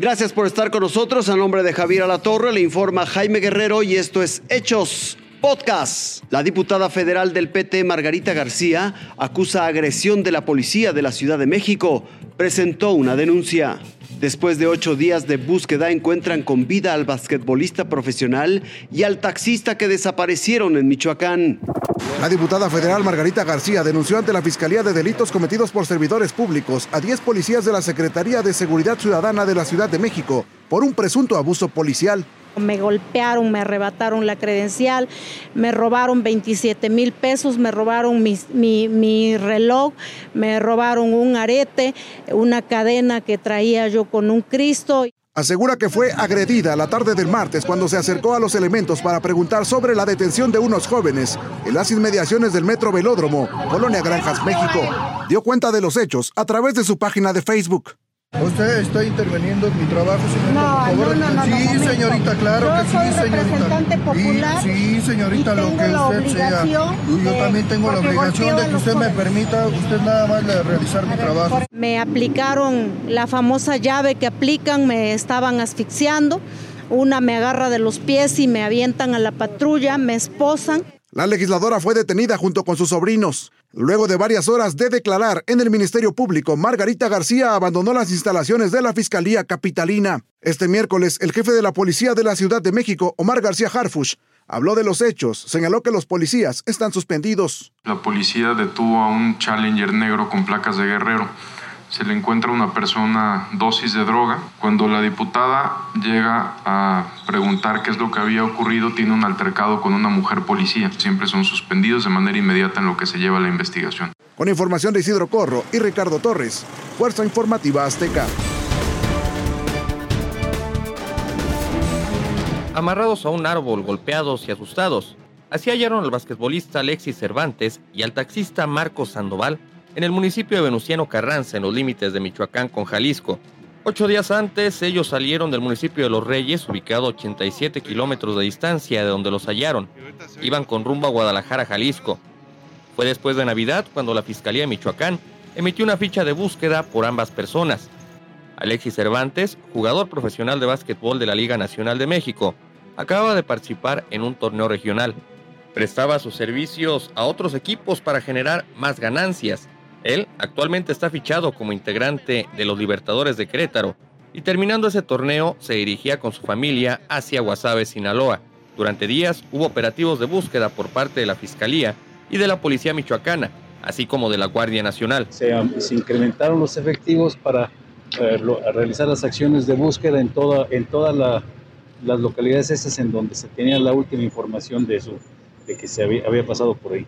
Gracias por estar con nosotros. A nombre de Javier Alatorre le informa Jaime Guerrero y esto es Hechos Podcast. La diputada federal del PT, Margarita García, acusa agresión de la policía de la Ciudad de México. Presentó una denuncia. Después de ocho días de búsqueda encuentran con vida al basquetbolista profesional y al taxista que desaparecieron en Michoacán. La diputada federal Margarita García denunció ante la Fiscalía de Delitos Cometidos por Servidores Públicos a 10 policías de la Secretaría de Seguridad Ciudadana de la Ciudad de México por un presunto abuso policial. Me golpearon, me arrebataron la credencial, me robaron 27 mil pesos, me robaron mi, mi, reloj, me robaron un arete, una cadena que traía yo con un Cristo. Asegura que fue agredida la tarde del martes cuando se acercó a los elementos para preguntar sobre la detención de unos jóvenes en las inmediaciones del Metro Velódromo, Colonia Granjas, México. Dio cuenta de los hechos a través de su página de Facebook. Usted está interviniendo en mi trabajo, señorita. No, no, no, Sí, señorita, claro que sí, señorita. representante popular. sí, señorita, lo que usted sea. Yo también tengo la obligación de que usted me permita, usted nada más de realizar mi trabajo. Me aplicaron la famosa llave que aplican, me estaban asfixiando. Una me agarra de los pies y me avientan a la patrulla, me esposan. La legisladora fue detenida junto con sus sobrinos. Luego de varias horas de declarar en el Ministerio Público, Margarita García abandonó las instalaciones de la Fiscalía Capitalina. Este miércoles, el jefe de la Policía de la Ciudad de México, Omar García Harfush, habló de los hechos, señaló que los policías están suspendidos. La policía detuvo a un Challenger negro con placas de guerrero se le encuentra una persona dosis de droga. Cuando la diputada llega a preguntar qué es lo que había ocurrido, tiene un altercado con una mujer policía. Siempre son suspendidos de manera inmediata en lo que se lleva la investigación. Con información de Isidro Corro y Ricardo Torres, Fuerza Informativa Azteca. Amarrados a un árbol, golpeados y asustados, así hallaron al basquetbolista Alexis Cervantes y al taxista Marcos Sandoval en el municipio de Venustiano Carranza, en los límites de Michoacán con Jalisco. Ocho días antes, ellos salieron del municipio de Los Reyes, ubicado a 87 kilómetros de distancia de donde los hallaron. Iban con rumbo a Guadalajara, Jalisco. Fue después de Navidad cuando la Fiscalía de Michoacán emitió una ficha de búsqueda por ambas personas. Alexis Cervantes, jugador profesional de básquetbol de la Liga Nacional de México, acaba de participar en un torneo regional. Prestaba sus servicios a otros equipos para generar más ganancias él actualmente está fichado como integrante de los Libertadores de Querétaro y terminando ese torneo se dirigía con su familia hacia Guasave, Sinaloa. Durante días hubo operativos de búsqueda por parte de la Fiscalía y de la Policía Michoacana, así como de la Guardia Nacional. Se, incrementaron los efectivos para eh, realizar las acciones de búsqueda en, toda, en todas las localidades esas en donde se tenía la última información de, eso, de que se había pasado por ahí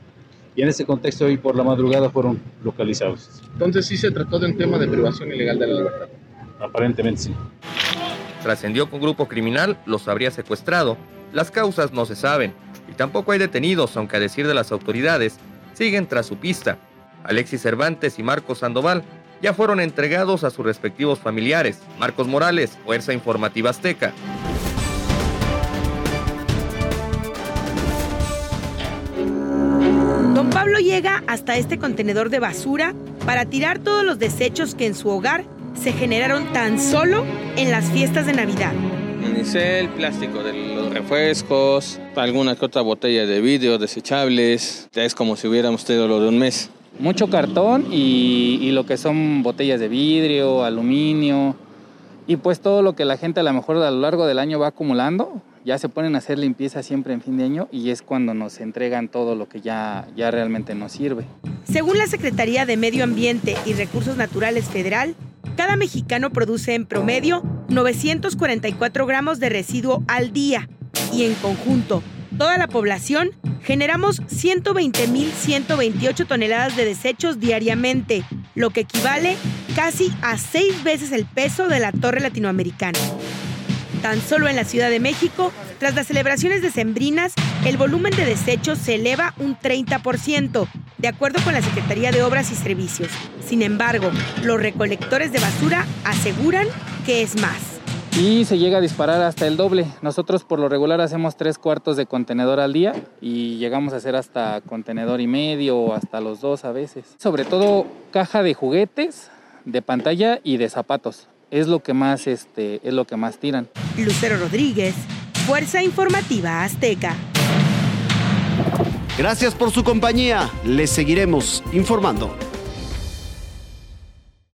y en ese contexto hoy por la madrugada fueron localizados. Entonces sí se trató de un tema de privación ilegal de la libertad. Aparentemente sí. Trascendió que un grupo criminal los habría secuestrado. Las causas no se saben y tampoco hay detenidos, aunque a decir de las autoridades, siguen tras su pista. Alexis Cervantes y Marcos Sandoval ya fueron entregados a sus respectivos familiares. Marcos Morales, Fuerza Informativa Azteca. Pablo llega hasta este contenedor de basura para tirar todos los desechos que en su hogar se generaron tan solo en las fiestas de Navidad. el plástico de los refrescos, alguna que otra botella de vidrio desechables. Ya es como si hubiéramos tenido lo de un mes. Mucho cartón y, y lo que son botellas de vidrio, aluminio y pues todo lo que la gente a lo mejor a lo largo del año va acumulando ya se ponen a hacer limpieza siempre en fin de año y es cuando nos entregan todo lo que ya, ya realmente nos sirve. Según la Secretaría de Medio Ambiente y Recursos Naturales Federal, cada mexicano produce en promedio 944 gramos de residuo al día y en conjunto, toda la población, generamos 120.128 toneladas de desechos diariamente, lo que equivale casi a seis veces el peso de la torre latinoamericana. Tan solo en la Ciudad de México, tras las celebraciones decembrinas, el volumen de desechos se eleva un 30%, de acuerdo con la Secretaría de Obras y Servicios. Sin embargo, los recolectores de basura aseguran que es más. Y se llega a disparar hasta el doble. Nosotros por lo regular hacemos tres cuartos de contenedor al día y llegamos a hacer hasta contenedor y medio o hasta los dos a veces. Sobre todo caja de juguetes, de pantalla y de zapatos es lo que más, este, es lo que más tiran. Lucero Rodríguez, Fuerza Informativa Azteca. Gracias por su compañía. Les seguiremos informando.